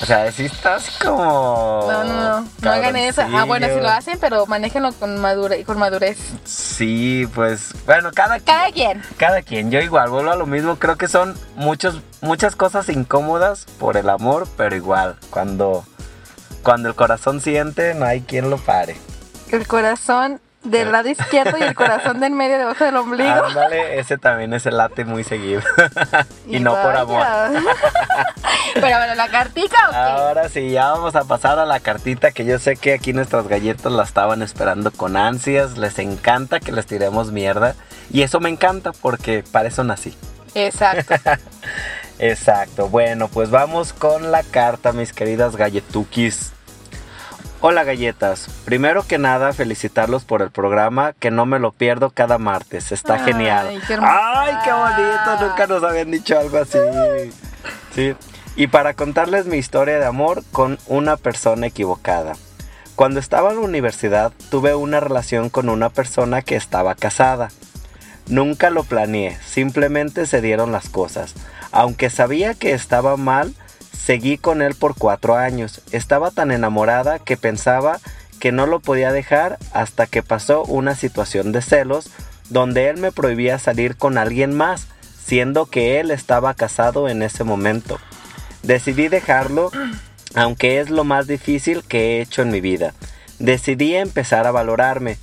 O sea, sí está así como... No, no, no, no hagan eso. Ah, bueno, si lo hacen, pero manéjenlo con madurez, con madurez. Sí, pues, bueno, cada Cada quien. Cada quien, yo igual, vuelvo a lo mismo, creo que son muchos, muchas cosas incómodas por el amor, pero igual, cuando, cuando el corazón siente, no hay quien lo pare. El corazón del lado izquierdo y el corazón del medio debajo del ombligo. Ándale, ese también es el late muy seguido. y, no por amor. Pero bueno, la cartica o qué? Ahora sí, ya vamos a pasar a la cartita que yo sé que aquí nuestras galletas la estaban esperando con ansias. Les encanta que les tiremos mierda. Y eso me encanta porque para eso nací. Exacto. Exacto. Bueno, pues vamos con la carta, mis queridas galletukis. Hola galletas, primero que nada felicitarlos por el programa que no me lo pierdo cada martes, está Ay, genial. qué. Ay, qué bonito, nunca nos habían dicho algo así. Sí. Y para contarles mi historia de amor con una persona equivocada. Cuando estaba en la universidad tuve una relación con una persona que estaba casada. Nunca lo planeé, simplemente se dieron las cosas. Aunque sabía que estaba mal, seguí con él por cuatro años. Estaba tan enamorada que pensaba que no lo podía dejar hasta que pasó una situación de celos donde él me prohibía salir con alguien más, siendo que él estaba casado en ese momento. Decidí dejarlo, aunque es lo más difícil que he hecho en mi vida. Decidí empezar a valorarme.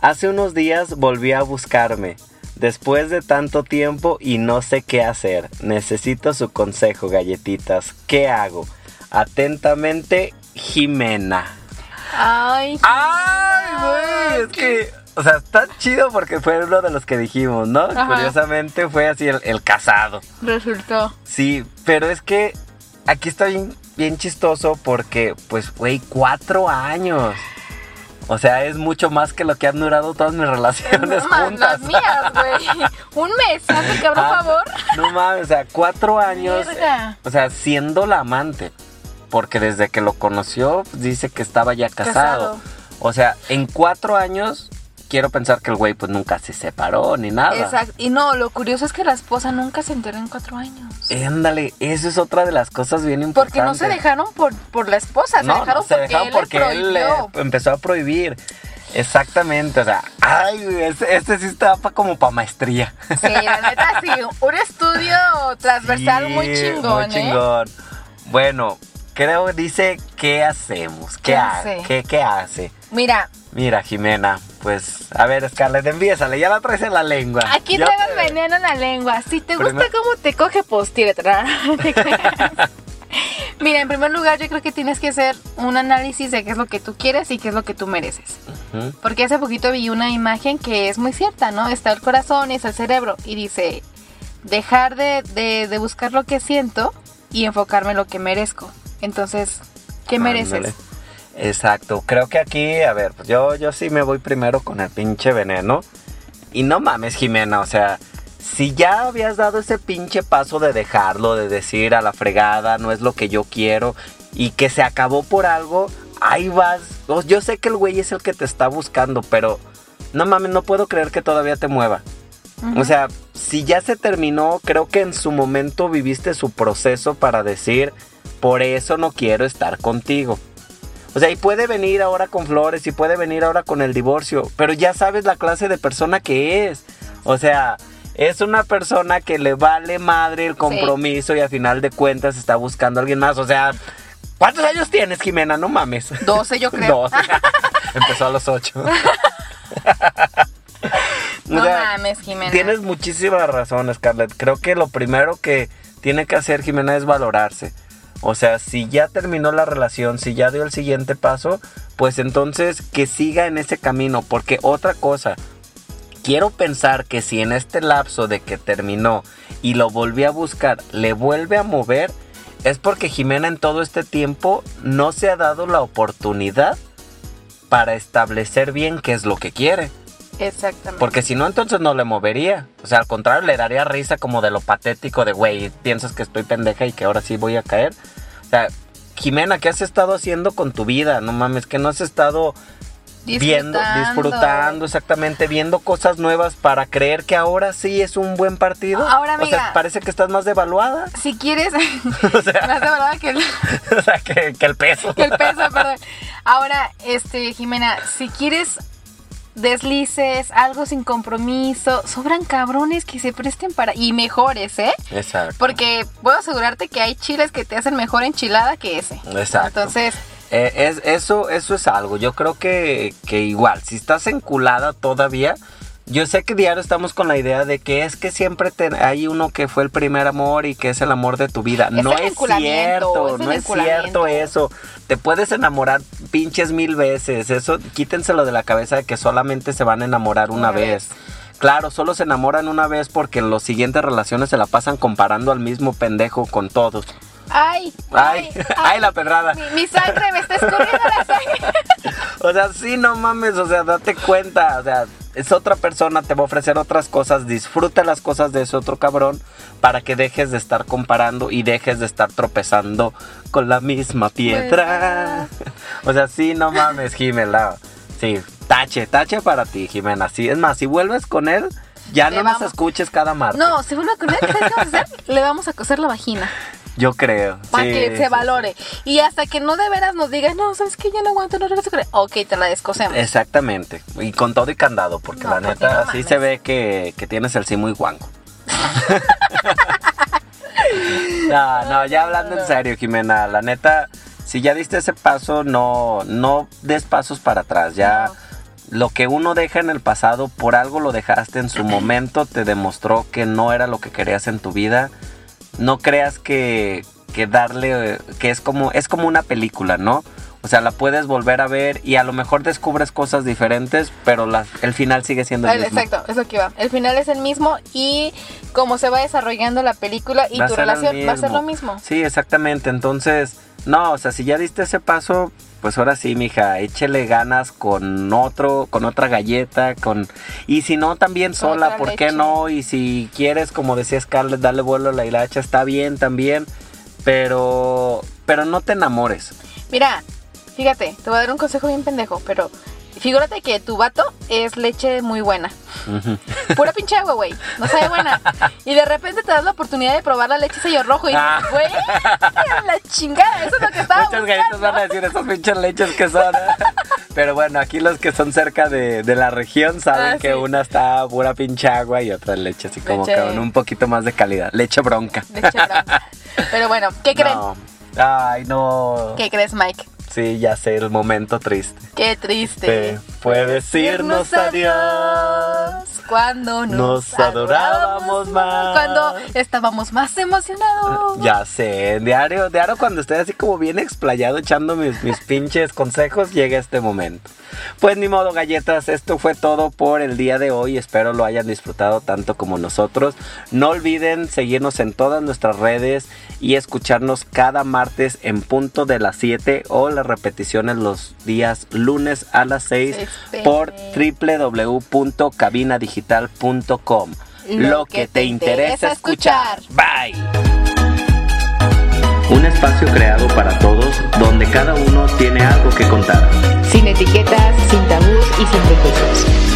Hace unos días volví a buscarme. Después de tanto tiempo y no sé qué hacer. Necesito su consejo, galletitas. ¿Qué hago? Atentamente, Jimena. Ay, ¡Ay, güey! Es que, o sea, está chido porque fue uno de los que dijimos, ¿no? Ajá. Curiosamente fue así el, el casado. resultó. Sí, pero es que aquí está bien, bien chistoso porque, pues, güey, cuatro años. O sea, es mucho más que lo que han durado todas mis relaciones No, juntas. Las mías, güey. Un mes, hazme cabrón, Ah, favor. No mames, o sea, cuatro años. Verga. O sea, siendo la amante. Porque desde que lo conoció, dice que estaba ya casado. Casado. O sea, en cuatro años, quiero pensar que el güey, pues nunca se separó ni nada. Exacto. Y no, lo curioso es que la esposa nunca se enteró en cuatro años. Ándale, eso es otra de las cosas bien importantes. Porque no se dejaron por, por la esposa, se dejaron no, se porque dejaron él porque él le prohibió. empezó a prohibir. Exactamente, o sea, ay, este, este sí está pa- como para maestría. Sí, la neta, sí. Un estudio transversal Sí, muy chingón, muy ¿eh? chingón. Bueno, creo dice, ¿qué hacemos? ¿Qué, ¿Qué ha- hace? ¿Qué, qué hace? Mira, Mira, Jimena, pues, a ver, Scarlett, envíesale, ya la traes en la lengua. aquí Ya traigo te- veneno en la lengua. Si te gusta Primer- cómo te coge, pues tírate. Mira, en primer lugar, yo creo que tienes que hacer un análisis de qué es lo que tú quieres y qué es lo que tú mereces. Porque hace poquito vi una imagen que es muy cierta, ¿no? Está el corazón y está el cerebro. Y dice, dejar de, de- de buscar lo que siento y enfocarme en lo que merezco. Entonces, ¿qué mereces? Ándale. Exacto, creo que aquí, a ver, pues yo, yo sí me voy primero con el pinche veneno. Y no mames, Jimena, o sea, si ya habías dado ese pinche paso de dejarlo, de decir a la fregada, no es lo que yo quiero, y que se acabó por algo, ahí vas. Yo sé que el güey es el que te está buscando, pero no mames, no puedo creer que todavía te mueva. O sea, si ya se terminó, creo que en su momento viviste su proceso para decir, por eso no quiero estar contigo. O sea, y puede venir ahora con flores y puede venir ahora con el divorcio, pero ya sabes la clase de persona que es. O sea, es una persona que le vale madre el compromiso y a final de cuentas está buscando a alguien más. O sea, ¿cuántos años tienes, Jimena? No mames. 12 yo creo. 12. Empezó a los 8. No mames, Jimena. Tienes muchísimas razones, Scarlett. Creo que lo primero que tiene que hacer Jimena es valorarse. O sea, si ya terminó la relación, si ya dio el siguiente paso, pues entonces que siga en ese camino. Porque otra cosa, quiero pensar que si en este lapso de que terminó y lo volví a buscar, le vuelve a mover, es porque Jimena en todo este tiempo no se ha dado la oportunidad para establecer bien qué es lo que quiere. Exactamente. Porque si no, entonces no le movería. O sea, al contrario, le daría risa como de lo patético de, güey, piensas que estoy pendeja y que ahora sí voy a caer. O sea, Jimena, ¿qué has estado haciendo con tu vida? No mames, que no has estado viendo, Disfrutando. exactamente, viendo cosas nuevas para creer que ahora sí es un buen partido. Ahora, O sea, amiga. parece que estás más devaluada. Si quieres, O sea, más de verdad que el, o sea, que, que el peso. que el peso, perdón. Ahora, este, Jimena, si quieres deslices, algo sin compromiso, sobran cabrones que se presten para y mejores, ¿eh? Exacto. Porque puedo asegurarte que hay chiles que te hacen mejor enchilada que ese. Exacto. Entonces, Eh, es, eso, eso es algo. Yo creo que, que igual, si estás enculada todavía, yo sé que diario estamos con la idea de que es que siempre te- hay uno que fue el primer amor y que es el amor de tu vida. Es no es cierto, es no es cierto eso. Te puedes enamorar pinches mil veces. Eso, quítenselo de la cabeza de que solamente se van a enamorar una, Una vez. Claro, solo se enamoran una vez porque en las siguientes relaciones se la pasan comparando al mismo pendejo con todos. ay, Ay, ay, la pedrada. Mi, mi sangre, me está escurriendo la sangre. O sea, sí, no mames, o sea, date cuenta, o sea, es otra persona, te va a ofrecer otras cosas, disfruta las cosas de ese otro cabrón para que dejes de estar comparando y dejes de estar tropezando con la misma piedra. O sea, sí, no mames, Jimena. Sí, tache, tache para ti, Jimena. Sí, es más, si vuelves con él, ya Le no nos vamos- escuches cada martes. No, si vuelve con él, ¿sabes qué vamos a hacer? Le vamos a coser la vagina. Yo creo. Para sí, que sí, se sí. valore. Y hasta que no de veras nos diga, no, ¿sabes qué? Ya no aguanto, no regreso. Ok, te la descosemos. Exactamente. Y con todo y candado, porque No, la porque neta no sí se ve que, que tienes el sí muy guango. no, no, ya hablando en serio, Jimena, la neta, si ya diste ese paso, no, no des pasos para atrás. Ya lo que uno deja en el pasado, por algo lo dejaste en su momento, te demostró que no era lo que querías en tu vida. No creas que, que darle, eh, que es como, es como una película, ¿no? O sea, la puedes volver a ver y a lo mejor descubres cosas diferentes, pero la- el final sigue siendo el El- mismo. Exacto, eso que iba. El final es el mismo y como se va desarrollando la película y Va tu relación va a ser lo mismo. Sí, exactamente. Entonces, no, o sea, si ya diste ese paso, pues ahora sí, mija, échele ganas con otro, con otra galleta, con y si no también sola, ¿por qué leche. no? Y si quieres, como decía Scarlett, darle vuelo a la hilacha, está bien también, pero pero no te enamores. Mira, fíjate, te voy a dar un consejo bien pendejo, pero figúrate que tu vato es leche muy buena. Pura pinche agua, güey. No sabe buena. Y de repente te das la oportunidad de probar la leche sello rojo y Ah. dices, güey, la chingada, eso es lo que estaba Muchas galletas van a decir esas pinches leches que son. Pero bueno, aquí los que son cerca de, de la región saben Ah, que sí. una está pura pinche agua y otra leche así como Leche- con un poquito más de calidad. Leche bronca. Leche bronca. Pero bueno, ¿qué creen? No. Ay, no. ¿Qué crees, Mike? Sí, ya sé, el momento triste. Qué triste. Sí, puedes irnos adiós. Cuando nos, Nos adorábamos más. Cuando estábamos más emocionados. Ya sé, diario, diario cuando estoy así como bien explayado echando mis, mis pinches consejos, llega este momento. Pues ni modo, galletas, esto fue todo por el día de hoy. Espero lo hayan disfrutado tanto como nosotros. No olviden seguirnos en todas nuestras redes y escucharnos cada martes en punto de las 7 o las repeticiones los días lunes a las 6 Espere. Por www.cabinadigital.com. Lo que te interesa escuchar. Bye. Un espacio creado para todos donde cada uno tiene algo que contar. Sin etiquetas, sin tabús y sin prejuicios.